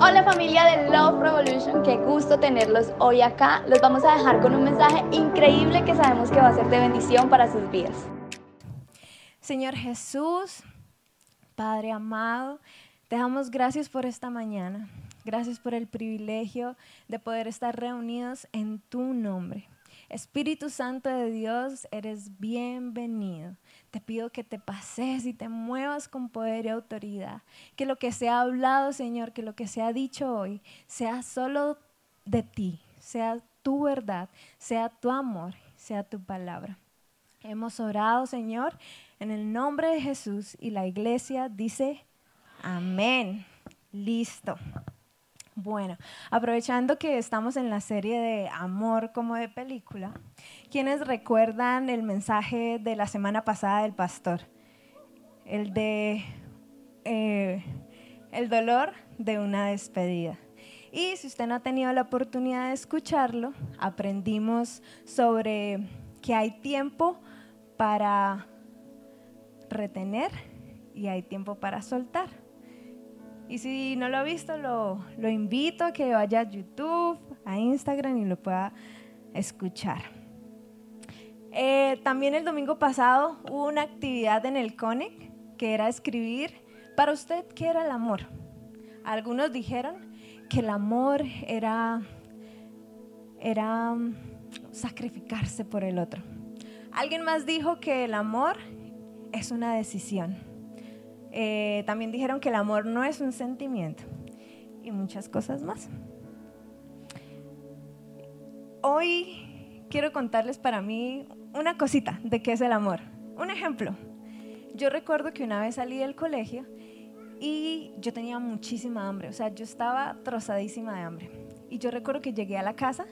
Hola familia de Love Revolution, qué gusto tenerlos hoy acá. Los vamos a dejar con un mensaje increíble que sabemos que va a ser de bendición para sus vidas. Señor Jesús, Padre amado, te damos gracias por esta mañana. Gracias por el privilegio de poder estar reunidos en tu nombre. Espíritu Santo de Dios, eres bienvenido. Te pido que te pases y te muevas con poder y autoridad. Que lo que se ha hablado, Señor, que lo que se ha dicho hoy, sea solo de ti, sea tu verdad, sea tu amor, sea tu palabra. Hemos orado, Señor, en el nombre de Jesús y la iglesia dice, amén. Listo. Bueno, aprovechando que estamos en la serie de amor como de película, ¿quiénes recuerdan el mensaje de la semana pasada del pastor? El de eh, el dolor de una despedida. Y si usted no ha tenido la oportunidad de escucharlo, aprendimos sobre que hay tiempo para retener y hay tiempo para soltar. Y si no lo ha visto, lo, lo invito a que vaya a YouTube, a Instagram y lo pueda escuchar. Eh, también el domingo pasado hubo una actividad en el CONEC que era escribir para usted qué era el amor. Algunos dijeron que el amor era, era um, sacrificarse por el otro. Alguien más dijo que el amor es una decisión. Eh, también dijeron que el amor no es un sentimiento y muchas cosas más. Hoy quiero contarles para mí una cosita de qué es el amor. Un ejemplo. Yo recuerdo que una vez salí del colegio y yo tenía muchísima hambre, o sea, yo estaba trozadísima de hambre. Y yo recuerdo que llegué a la casa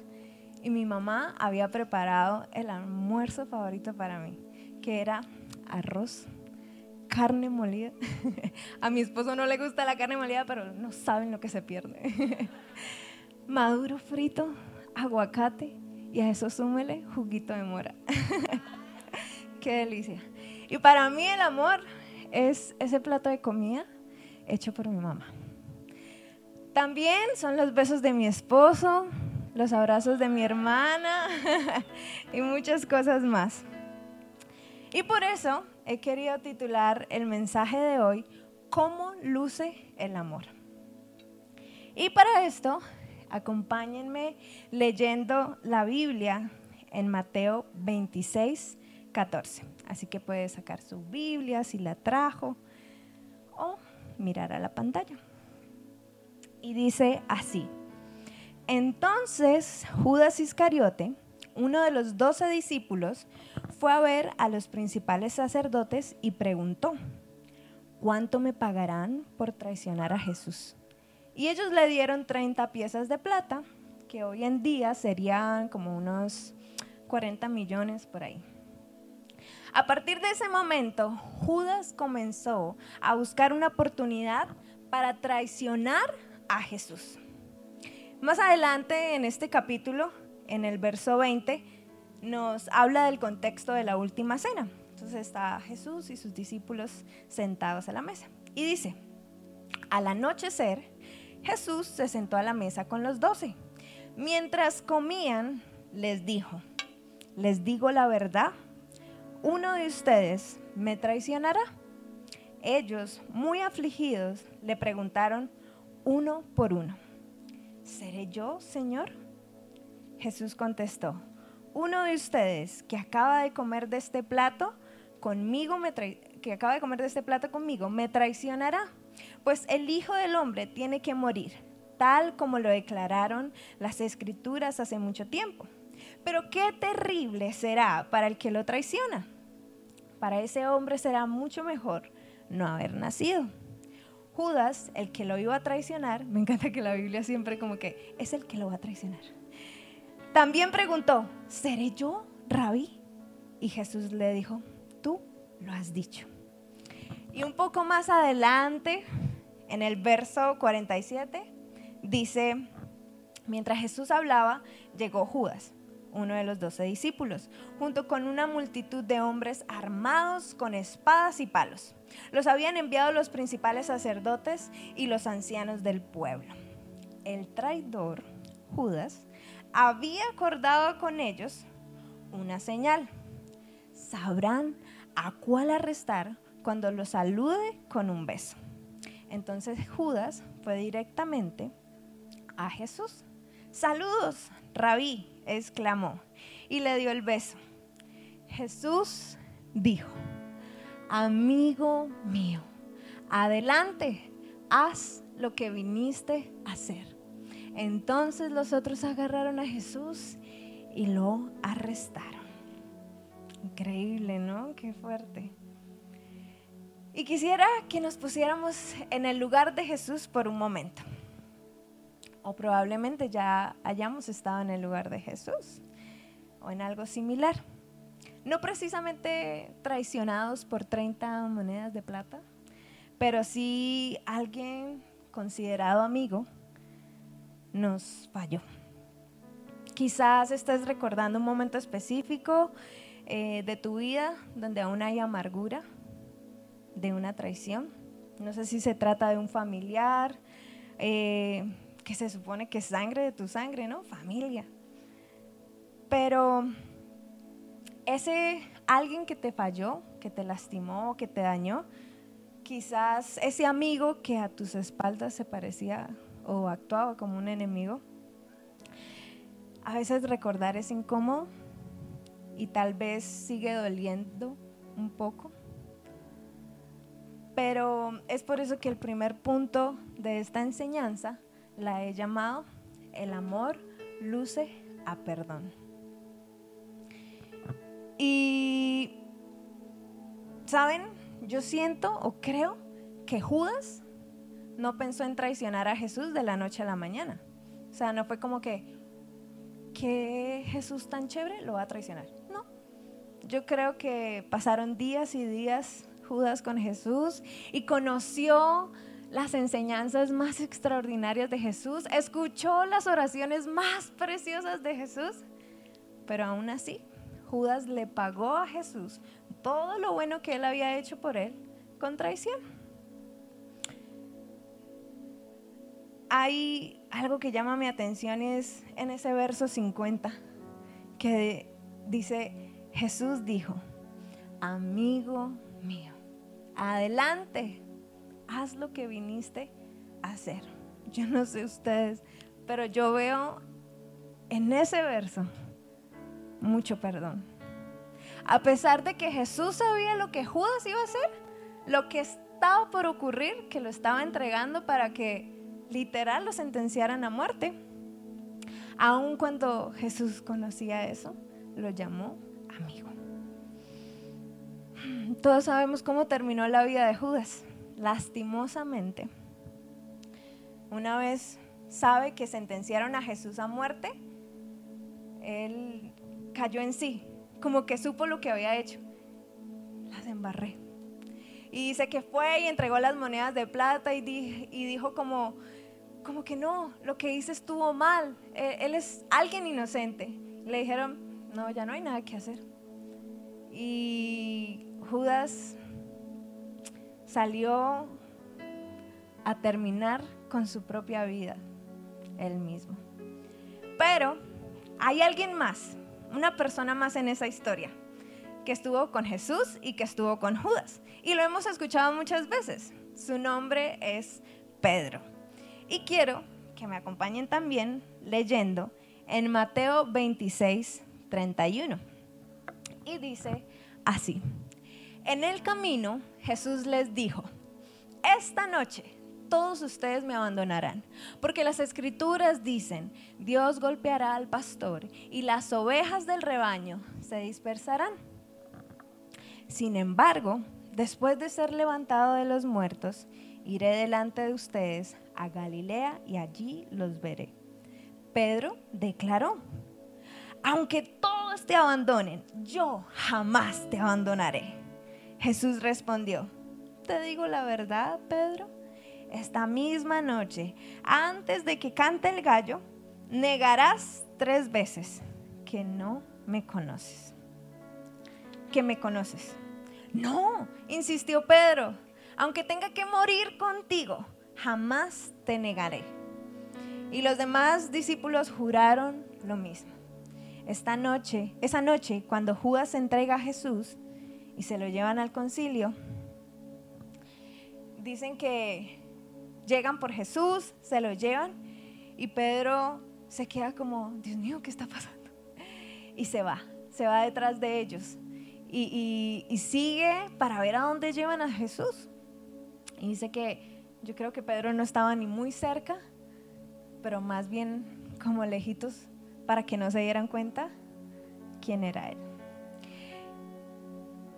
y mi mamá había preparado el almuerzo favorito para mí, que era arroz carne molida. A mi esposo no le gusta la carne molida, pero no saben lo que se pierde. Maduro frito, aguacate y a eso súmele juguito de mora. Qué delicia. Y para mí el amor es ese plato de comida hecho por mi mamá. También son los besos de mi esposo, los abrazos de mi hermana y muchas cosas más. Y por eso he querido titular el mensaje de hoy, ¿Cómo luce el amor? Y para esto, acompáñenme leyendo la Biblia en Mateo 26, 14. Así que puede sacar su Biblia si la trajo o mirar a la pantalla. Y dice así, entonces Judas Iscariote, uno de los doce discípulos, fue a ver a los principales sacerdotes y preguntó, ¿cuánto me pagarán por traicionar a Jesús? Y ellos le dieron 30 piezas de plata, que hoy en día serían como unos 40 millones por ahí. A partir de ese momento, Judas comenzó a buscar una oportunidad para traicionar a Jesús. Más adelante en este capítulo, en el verso 20, nos habla del contexto de la última cena. Entonces está Jesús y sus discípulos sentados a la mesa. Y dice, al anochecer, Jesús se sentó a la mesa con los doce. Mientras comían, les dijo, les digo la verdad, uno de ustedes me traicionará. Ellos, muy afligidos, le preguntaron uno por uno, ¿seré yo, Señor? Jesús contestó, uno de ustedes que acaba de comer de este plato conmigo me que acaba de comer de este plato conmigo me traicionará. Pues el Hijo del Hombre tiene que morir, tal como lo declararon las escrituras hace mucho tiempo. Pero qué terrible será para el que lo traiciona. Para ese hombre será mucho mejor no haber nacido. Judas, el que lo iba a traicionar, me encanta que la Biblia siempre como que es el que lo va a traicionar. También preguntó, ¿seré yo, rabí? Y Jesús le dijo, tú lo has dicho. Y un poco más adelante, en el verso 47, dice, mientras Jesús hablaba, llegó Judas, uno de los doce discípulos, junto con una multitud de hombres armados con espadas y palos. Los habían enviado los principales sacerdotes y los ancianos del pueblo. el traidor, Judas, había acordado con ellos una señal. Sabrán a cuál arrestar cuando lo salude con un beso. Entonces Judas fue directamente a Jesús. Saludos, rabí, exclamó, y le dio el beso. Jesús dijo, amigo mío, adelante, haz lo que viniste a hacer. Entonces los otros agarraron a Jesús y lo arrestaron. Increíble, ¿no? Qué fuerte. Y quisiera que nos pusiéramos en el lugar de Jesús por un momento. O probablemente ya hayamos estado en el lugar de Jesús o en algo similar. No precisamente traicionados por 30 monedas de plata, pero sí alguien considerado amigo nos falló. Quizás estés recordando un momento específico eh, de tu vida donde aún hay amargura de una traición. No sé si se trata de un familiar, eh, que se supone que es sangre de tu sangre, ¿no? Familia. Pero ese alguien que te falló, que te lastimó, que te dañó, quizás ese amigo que a tus espaldas se parecía o actuaba como un enemigo, a veces recordar es incómodo y tal vez sigue doliendo un poco. Pero es por eso que el primer punto de esta enseñanza la he llamado El amor luce a perdón. Y, ¿saben? Yo siento o creo que Judas no pensó en traicionar a Jesús de la noche a la mañana. O sea, no fue como que, ¿qué Jesús tan chévere lo va a traicionar? No. Yo creo que pasaron días y días Judas con Jesús y conoció las enseñanzas más extraordinarias de Jesús, escuchó las oraciones más preciosas de Jesús, pero aún así Judas le pagó a Jesús todo lo bueno que él había hecho por él con traición. Hay algo que llama mi atención y es en ese verso 50 que dice, Jesús dijo, amigo mío, adelante, haz lo que viniste a hacer. Yo no sé ustedes, pero yo veo en ese verso mucho perdón. A pesar de que Jesús sabía lo que Judas iba a hacer, lo que estaba por ocurrir, que lo estaba entregando para que literal lo sentenciaran a muerte. Aun cuando Jesús conocía eso, lo llamó amigo. Todos sabemos cómo terminó la vida de Judas lastimosamente, una vez sabe que sentenciaron a Jesús a muerte, él cayó en sí, como que supo lo que había hecho. Las embarré. Y dice que fue y entregó las monedas de plata y, dijo como, como que no, lo que hice estuvo mal, él, él es alguien inocente. Le dijeron, no, ya no hay nada que hacer. Y Judas salió a terminar con su propia vida, él mismo. Pero hay alguien más, una persona más en esa historia, que estuvo con Jesús y que estuvo con Judas. Y lo hemos escuchado muchas veces. Su nombre es Pedro. Y quiero que me acompañen también leyendo en Mateo 26, 31. Y dice así. En el camino Jesús les dijo, esta noche todos ustedes me abandonarán, porque las escrituras dicen, Dios golpeará al pastor y las ovejas del rebaño se dispersarán. Sin embargo, después de ser levantado de los muertos, iré delante de ustedes a Galilea y allí los veré. Pedro declaró, aunque todos te abandonen, yo jamás te abandonaré. Jesús respondió, te digo la verdad, Pedro, esta misma noche, antes de que cante el gallo, negarás tres veces que no me conoces. Que me conoces. No, insistió Pedro, aunque tenga que morir contigo, jamás te negaré. Y los demás discípulos juraron lo mismo. Esta noche, esa noche, cuando Judas entrega a Jesús y se lo llevan al concilio, dicen que llegan por Jesús, se lo llevan y Pedro se queda como, Dios mío, ¿qué está pasando? Y se va, se va detrás de ellos y, sigue para ver a dónde llevan a Jesús. Y dice que yo creo que Pedro no estaba ni muy cerca, pero más bien como lejitos para que no se dieran cuenta quién era él.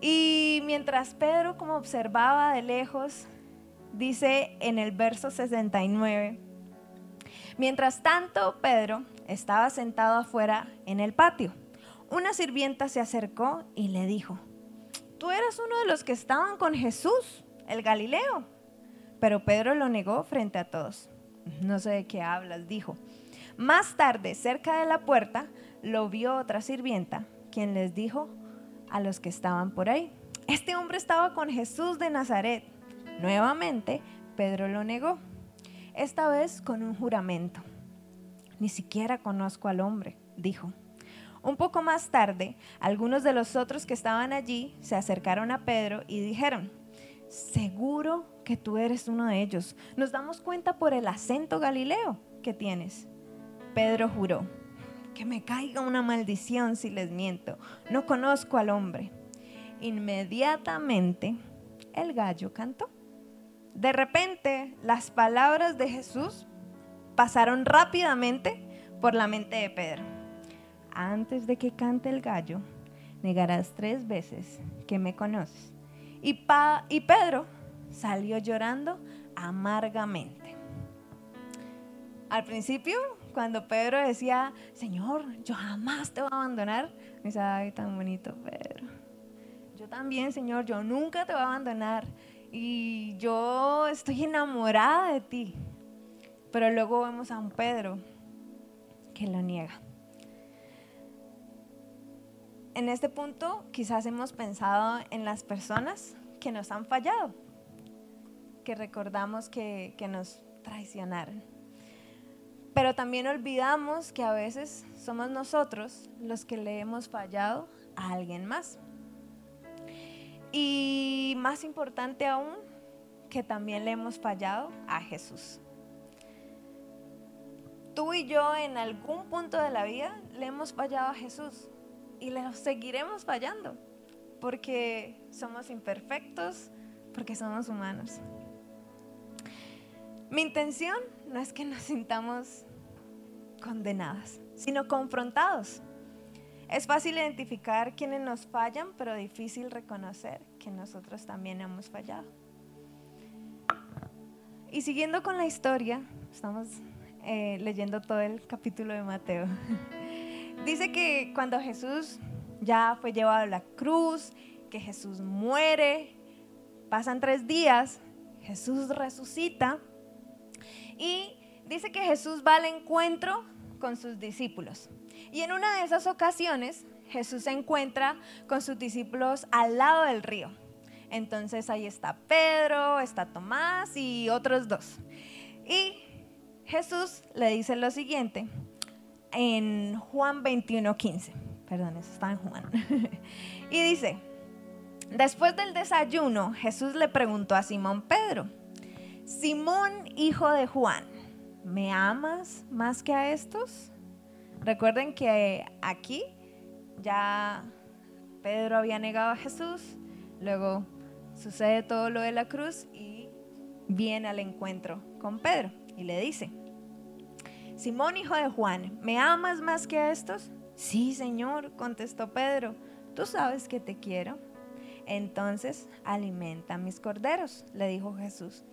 Y mientras Pedro como observaba de lejos, dice en el verso 69, mientras tanto Pedro estaba sentado afuera en el patio. Una sirvienta se acercó y le dijo, tú eras uno de los que estaban con Jesús, el Galileo. Pero Pedro lo negó frente a todos. No sé de qué hablas, dijo. Más tarde, cerca de la puerta, lo vio otra sirvienta, quien les dijo a los que estaban por ahí, este hombre estaba con Jesús de Nazaret. Nuevamente, Pedro lo negó, esta vez con un juramento. Ni siquiera conozco al hombre, dijo. Un poco más tarde, algunos de los otros que estaban allí se acercaron a Pedro y dijeron, seguro que tú eres uno de ellos. Nos damos cuenta por el acento galileo que tienes. Pedro juró, que me caiga una maldición si les miento. No conozco al hombre. Inmediatamente el gallo cantó. De repente las palabras de Jesús pasaron rápidamente por la mente de Pedro. Antes de que cante el gallo, negarás tres veces que me conoces. Y, y Pedro salió llorando amargamente. Al principio cuando Pedro decía, Señor, yo jamás te voy a abandonar, me dice, ay, tan bonito Pedro. Yo también, Señor, yo nunca te voy a abandonar y yo estoy enamorada de ti. Pero luego vemos a un Pedro que lo niega. En este punto quizás hemos pensado en las personas que nos han fallado, que recordamos que, nos traicionaron. Pero también olvidamos que a veces somos nosotros los que le hemos fallado a alguien más. Y más importante aún, que también le hemos fallado a Jesús. Tú y yo en algún punto de la vida le hemos fallado a Jesús y le seguiremos fallando porque somos imperfectos, porque somos humanos. Mi intención no es que nos sintamos condenadas, sino confrontados. Es fácil identificar quienes nos fallan, pero difícil reconocer que nosotros también hemos fallado. Y siguiendo con la historia, estamos eh, leyendo todo el capítulo de Mateo. Dice que cuando Jesús ya fue llevado a la cruz, que Jesús muere, pasan tres días, Jesús resucita y dice que Jesús va al encuentro con sus discípulos. Y en una de esas ocasiones Jesús se encuentra con sus discípulos al lado del río. Entonces ahí está Pedro, está Tomás y otros dos. Y Jesús le dice lo siguiente en Juan 21:15. Perdón, eso está en Juan. y dice, después del desayuno, Jesús le preguntó a Simón Pedro, Simón, hijo de Juan, ¿me amas más que a estos? Recuerden que aquí ya Pedro había negado a Jesús, luego sucede todo lo de la cruz y viene al encuentro con Pedro y le dice, Simón hijo de Juan, ¿me amas más que a estos? Sí, Señor, contestó Pedro, tú sabes que te quiero. Entonces, alimenta mis corderos, le dijo Jesús.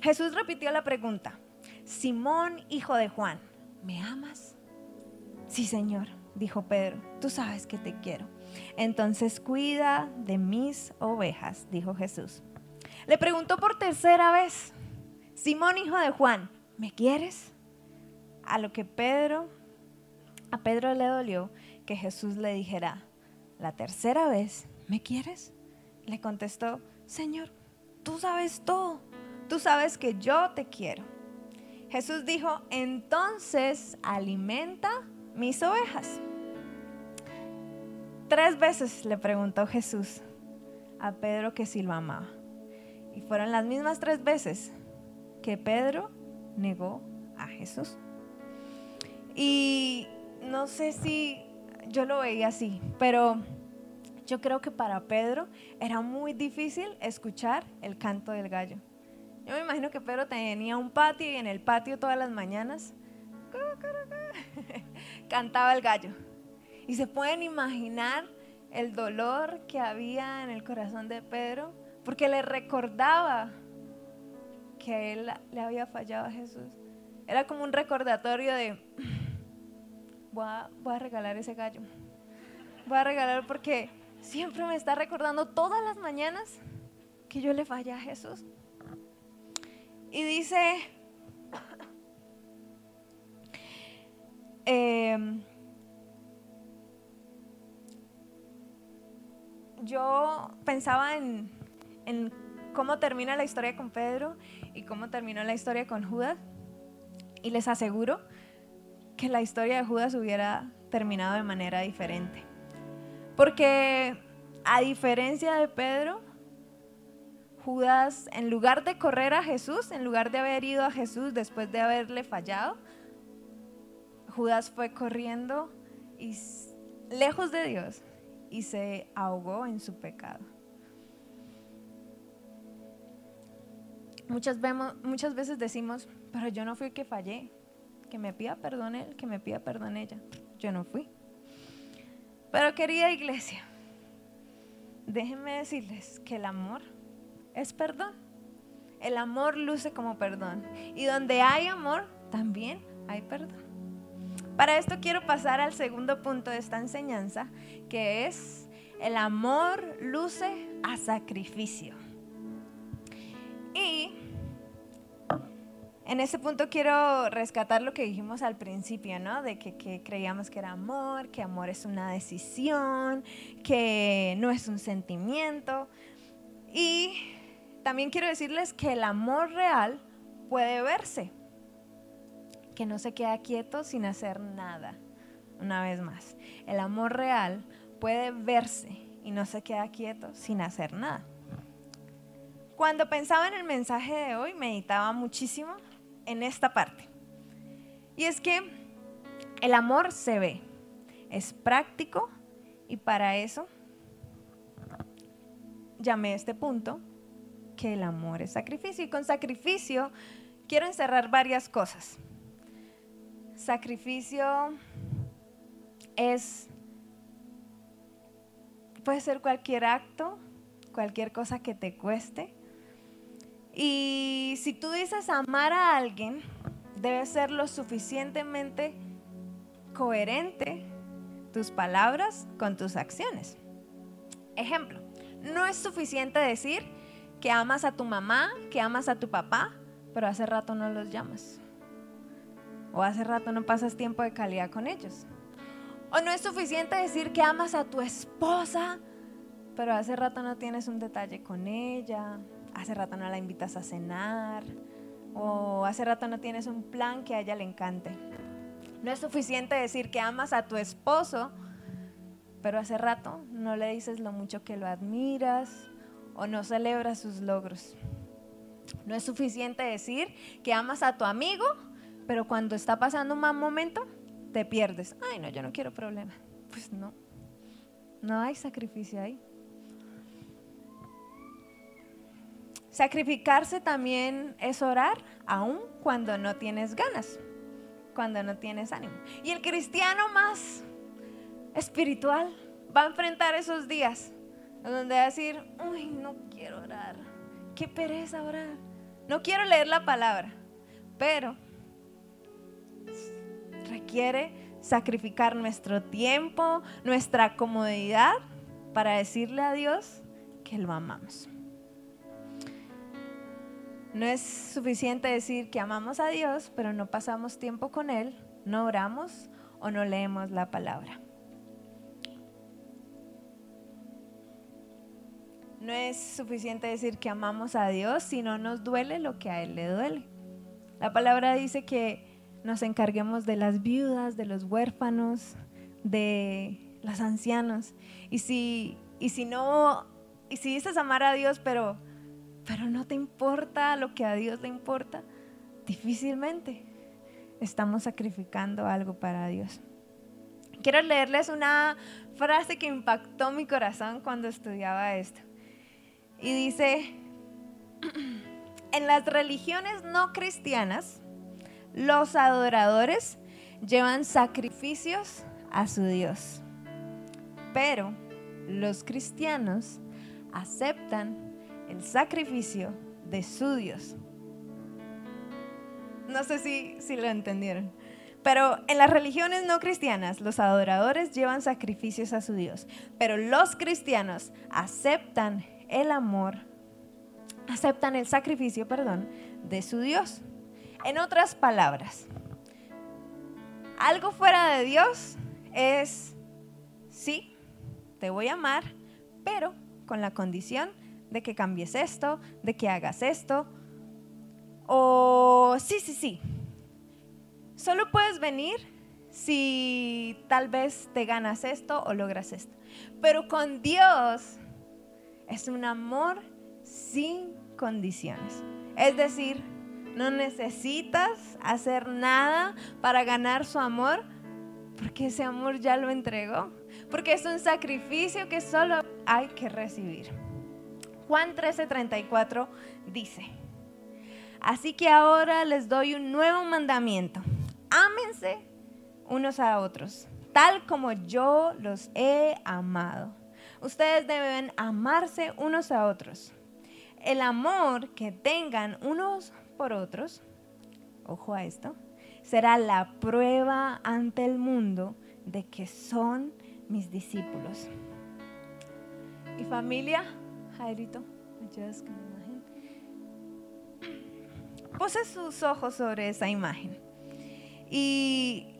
Jesús repitió la pregunta, Simón, hijo de Juan, ¿me amas? Sí, Señor, dijo Pedro, tú sabes que te quiero. Entonces cuida de mis ovejas, dijo Jesús. Le preguntó por tercera vez, Simón, hijo de Juan, ¿me quieres? A lo que Pedro, a Pedro le dolió que Jesús le dijera, la tercera vez, ¿me quieres? Le contestó, Señor, tú sabes todo, tú sabes que yo te quiero. Jesús dijo, entonces alimenta mis ovejas. Tres veces le preguntó Jesús a Pedro que si lo amaba. Y fueron las mismas tres veces que Pedro negó a Jesús. Y no sé si yo lo veía así, pero yo creo que para Pedro era muy difícil escuchar el canto del gallo. Yo me imagino que Pedro tenía un patio y en el patio todas las mañanas cantaba el gallo. Y se pueden imaginar el dolor que había en el corazón de Pedro porque le recordaba que él le había fallado a Jesús. Era como un recordatorio de, voy a, a regalar ese gallo. Voy a regalar porque siempre me está recordando todas las mañanas que yo le fallé a Jesús. Y dice, em, yo pensaba en, en cómo termina la historia con Pedro y cómo terminó la historia con Judas. Y les aseguro que la historia de Judas hubiera terminado de manera diferente. Porque a diferencia de Pedro, Judas, en lugar de correr a Jesús, en lugar de haber ido a Jesús después de haberle fallado, Judas fue corriendo y lejos de Dios y se ahogó en su pecado. Muchas, muchas veces decimos, pero yo no fui el que fallé, que me pida perdón él, que me pida perdón ella. Yo no fui. Pero querida iglesia, déjenme decirles que el amor es perdón. El amor luce como perdón. Y donde hay amor, también hay perdón. Para esto quiero pasar al segundo punto de esta enseñanza, que es el amor luce a sacrificio. Y en ese punto quiero rescatar lo que dijimos al principio, ¿no? De que, creíamos que era amor, que amor es una decisión, que no es un sentimiento. Y también quiero decirles que el amor real puede verse, que no se queda quieto sin hacer nada. Una vez más, el amor real puede verse y no se queda quieto sin hacer nada. Cuando pensaba en el mensaje de hoy, meditaba muchísimo en esta parte. Y es que el amor se ve, es práctico y para eso llamé este punto que el amor es sacrificio. Y con sacrificio quiero encerrar varias cosas. Sacrificio es, puede ser cualquier acto, cualquier cosa que te cueste. Y si tú dices amar a alguien, debe ser lo suficientemente coherente tus palabras con tus acciones. Ejemplo, no es suficiente decir, que amas a tu mamá, que amas a tu papá, pero hace rato no los llamas. O hace rato no pasas tiempo de calidad con ellos. O no es suficiente decir que amas a tu esposa, pero hace rato no tienes un detalle con ella, hace rato no la invitas a cenar, o hace rato no tienes un plan que a ella le encante. No es suficiente decir que amas a tu esposo, pero hace rato no le dices lo mucho que lo admiras, o no celebras sus logros. No es suficiente decir que amas a tu amigo, pero cuando está pasando un mal momento, te pierdes. Ay, no, yo no quiero problema. Pues no, no hay sacrificio ahí. Sacrificarse también es orar, aun cuando no tienes ganas, cuando no tienes ánimo. Y el cristiano más espiritual va a enfrentar esos días donde decir, uy, no quiero orar, qué pereza orar, no quiero leer la palabra, pero requiere sacrificar nuestro tiempo, nuestra comodidad para decirle a Dios que lo amamos. No es suficiente decir que amamos a Dios, pero no pasamos tiempo con Él, no oramos o no leemos la palabra. No es suficiente decir que amamos a Dios si no nos duele lo que a Él le duele. La palabra dice que nos encarguemos de las viudas, de los huérfanos, de los ancianos. Y si, y si no, y si dices amar a Dios, pero, pero no te importa lo que a Dios le importa, difícilmente estamos sacrificando algo para Dios. Quiero leerles una frase que impactó mi corazón cuando estudiaba esto. Y dice, en las religiones no cristianas, los adoradores llevan sacrificios a su Dios. Pero los cristianos aceptan el sacrificio de su Dios. No sé si, si lo entendieron. Pero en las religiones no cristianas, los adoradores llevan sacrificios a su Dios. Pero los cristianos aceptan el amor, aceptan el sacrificio, perdón, de su Dios. En otras palabras, algo fuera de Dios es, sí, te voy a amar, pero con la condición de que cambies esto, de que hagas esto. O sí, sí, sí. Solo puedes venir si tal vez te ganas esto o logras esto. Pero con Dios es un amor sin condiciones. Es decir, no necesitas hacer nada para ganar su amor porque ese amor ya lo entregó. Porque es un sacrificio que solo hay que recibir. Juan 13:34 dice, así que ahora les doy un nuevo mandamiento. Ámense unos a otros, tal como yo los he amado. Ustedes deben amarse unos a otros. El amor que tengan unos por otros, ojo a esto, será la prueba ante el mundo de que son mis discípulos. Y familia, Jairito, ¿me imagen? Pose sus ojos sobre esa imagen. Y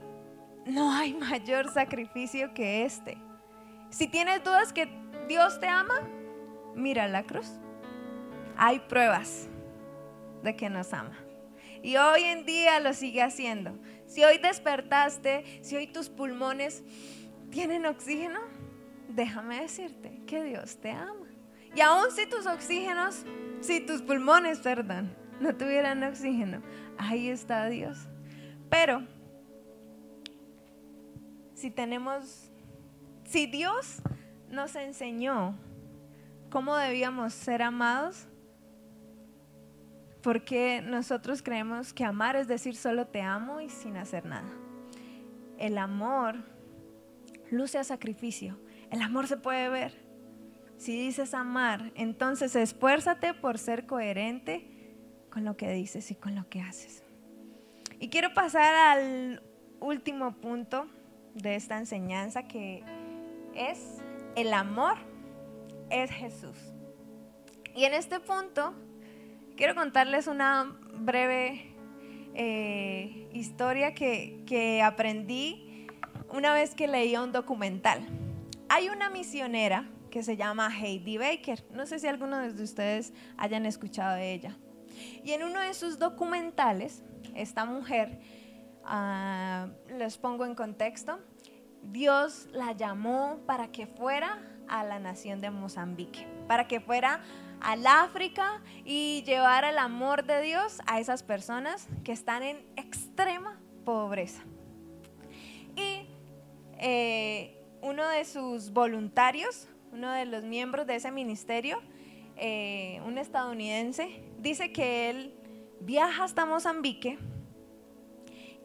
no hay mayor sacrificio que este. Si tienes dudas que Dios te ama, mira la cruz. Hay pruebas de que nos ama. Y hoy en día lo sigue haciendo. Si hoy despertaste, si hoy tus pulmones tienen oxígeno, déjame decirte que Dios te ama. Y aún si tus oxígenos, si tus pulmones, perdón, no tuvieran oxígeno, ahí está Dios. Pero si tenemos, si Dios nos enseñó cómo debíamos ser amados, porque nosotros creemos que amar es decir solo te amo y sin hacer nada. El amor luce a sacrificio. El amor se puede ver. Si dices amar, entonces esfuérzate por ser coherente con lo que dices y con lo que haces. Y quiero pasar al último punto de esta enseñanza que es el amor es Jesús. Y en este punto quiero contarles una breve eh, historia que, que aprendí una vez que leía un documental. Hay una misionera que se llama Heidi Baker. No sé si algunos de ustedes hayan escuchado de ella. Y en uno de sus documentales, esta mujer, ah, les pongo en contexto, Dios la llamó para que fuera a la nación de Mozambique, para que fuera al África y llevar el amor de Dios a esas personas que están en extrema pobreza. Y eh, uno de sus voluntarios, uno de los miembros de ese ministerio, eh, un estadounidense, dice que él viaja hasta Mozambique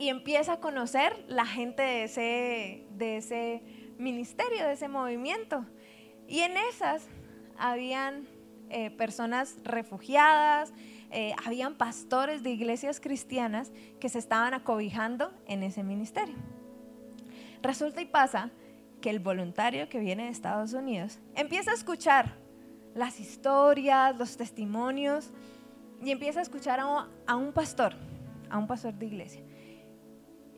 y empieza a conocer la gente de ese, de ese ministerio, de ese movimiento. Y en esas habían eh, personas refugiadas, eh, habían pastores de iglesias cristianas que se estaban acobijando en ese ministerio. Resulta y pasa que el voluntario que viene de Estados Unidos empieza a escuchar las historias, los testimonios, y empieza a escuchar a un pastor, a un pastor de iglesia.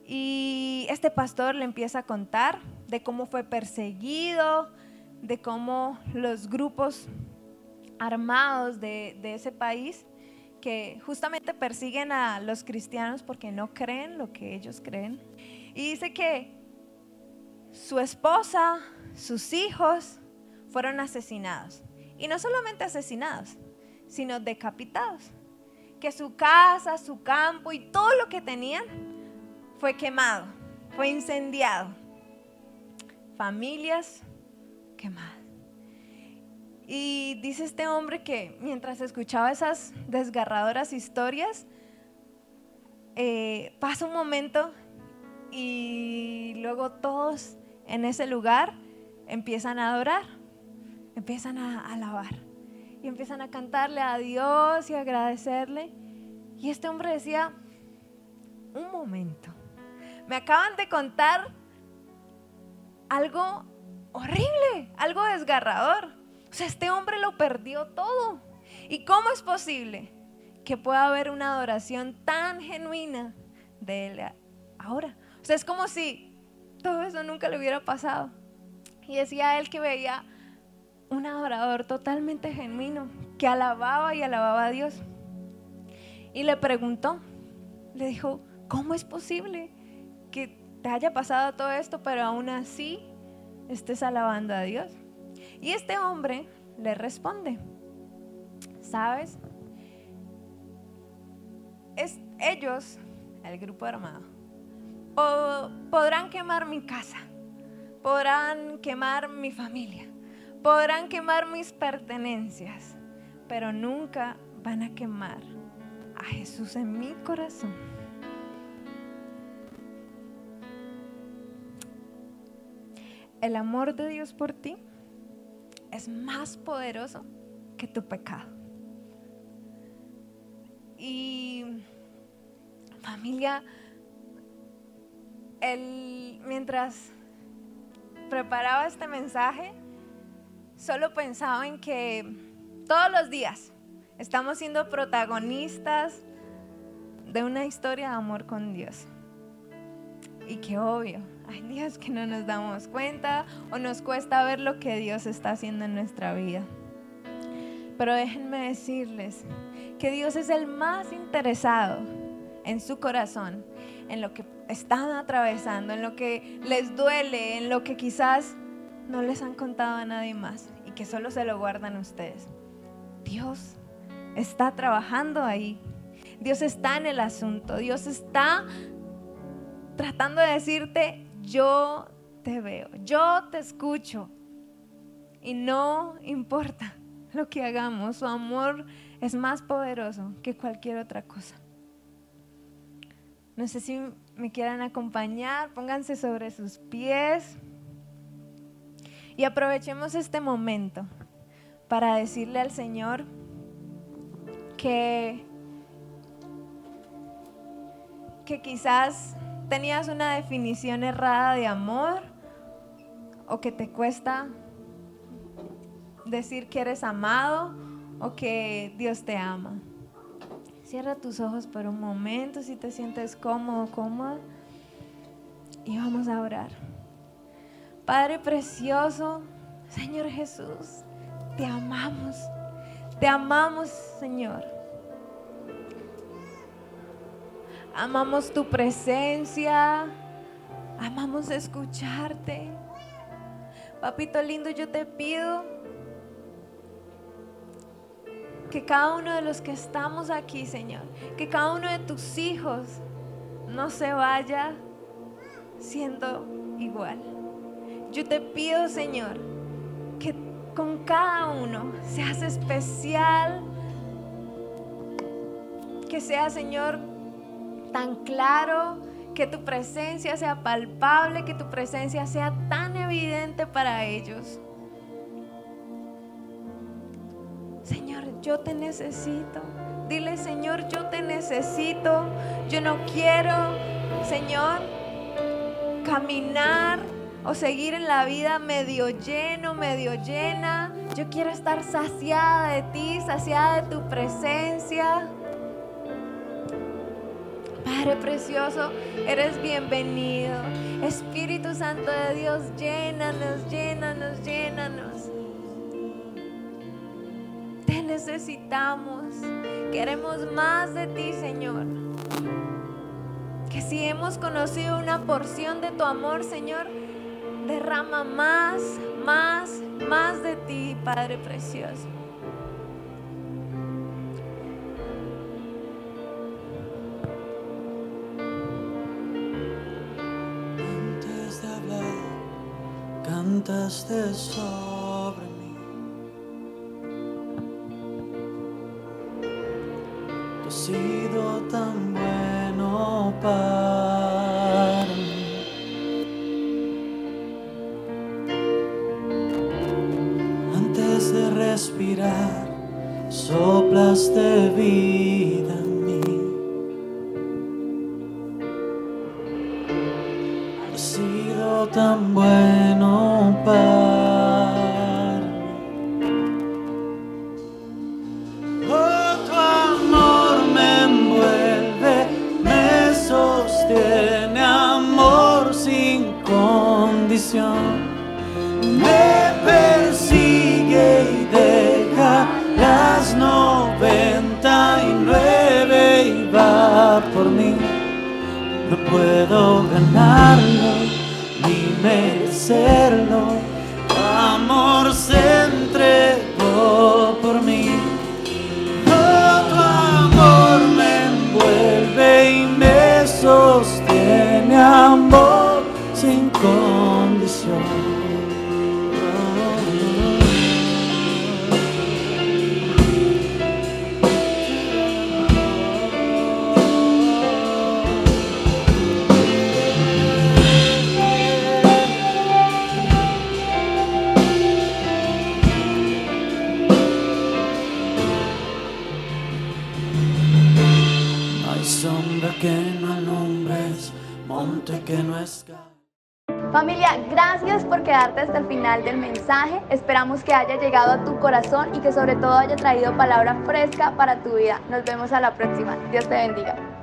Y este pastor le empieza a contar de cómo fue perseguido, de cómo los grupos armados de, ese país que justamente persiguen a los cristianos porque no creen lo que ellos creen. Y dice que su esposa, sus hijos fueron asesinados. Y no solamente asesinados, sino decapitados. Que su casa, su campo y todo lo que tenían fue quemado, fue incendiado. Familias quemadas. Y dice este hombre que mientras escuchaba esas desgarradoras historias, eh, pasa un momento y luego todos en ese lugar empiezan a adorar, empiezan a alabar y empiezan a cantarle a Dios y agradecerle. Y este hombre decía, un momento, me acaban de contar algo horrible, algo desgarrador. O sea, este hombre lo perdió todo. ¿Y cómo es posible que pueda haber una adoración tan genuina de él ahora? O sea, es como si todo eso nunca le hubiera pasado. Y decía él que veía un adorador totalmente genuino, que alababa y alababa a Dios. Y le preguntó, le dijo, ¿cómo es posible te haya pasado todo esto, pero aún así estés alabando a Dios? Y este hombre le responde, ¿sabes? Es, ellos, el grupo armado, podrán quemar mi casa, podrán quemar mi familia, podrán quemar mis pertenencias, pero nunca van a quemar a Jesús en mi corazón. El amor de Dios por ti es más poderoso que tu pecado. Y familia, el, mientras preparaba este mensaje, solo pensaba en que todos los días estamos siendo protagonistas de una historia de amor con Dios. Y que obvio, hay días que no nos damos cuenta o nos cuesta ver lo que Dios está haciendo en nuestra vida. Pero déjenme decirles que Dios es el más interesado en su corazón, en lo que están atravesando, en lo que les duele, en lo que quizás no les han contado a nadie más y que solo se lo guardan ustedes. Dios está trabajando ahí. Dios está en el asunto. Dios está tratando de decirte, yo te veo, yo te escucho. Y no importa lo que hagamos, su amor es más poderoso que cualquier otra cosa. No sé si me quieran acompañar, pónganse sobre sus pies y aprovechemos este momento para decirle al Señor que, que quizás tenías una definición errada de amor o que te cuesta decir que eres amado o que Dios te ama. Cierra tus ojos por un momento si te sientes cómodo, cómoda. Y vamos a orar. Padre precioso, Señor Jesús, te amamos. Te amamos, Señor. Amamos tu presencia. Amamos escucharte. Papito lindo, yo te pido que cada uno de los que estamos aquí, Señor, que cada uno de tus hijos no se vaya siendo igual. Yo te pido, Señor, que con cada uno seas especial, que sea, Señor, tan claro, que tu presencia sea palpable, que tu presencia sea tan evidente para ellos. Señor, yo te necesito. Dile, Señor, yo te necesito. Yo no quiero, Señor, caminar o seguir en la vida medio lleno, medio llena. Yo quiero estar saciada de ti, saciada de tu presencia. Padre precioso, eres bienvenido. Espíritu Santo de Dios, llénanos, llénanos, llénanos. Te necesitamos. Queremos más de ti, Señor. Que si hemos conocido una porción de tu amor, Señor, derrama más, más, más de ti, Padre precioso. Cantaste sobre puedo ganarlo ni merecerlo. Familia, gracias por quedarte hasta el final del mensaje. Esperamos que haya llegado a tu corazón y que sobre todo haya traído palabra fresca para tu vida. Nos vemos a la próxima. Dios te bendiga.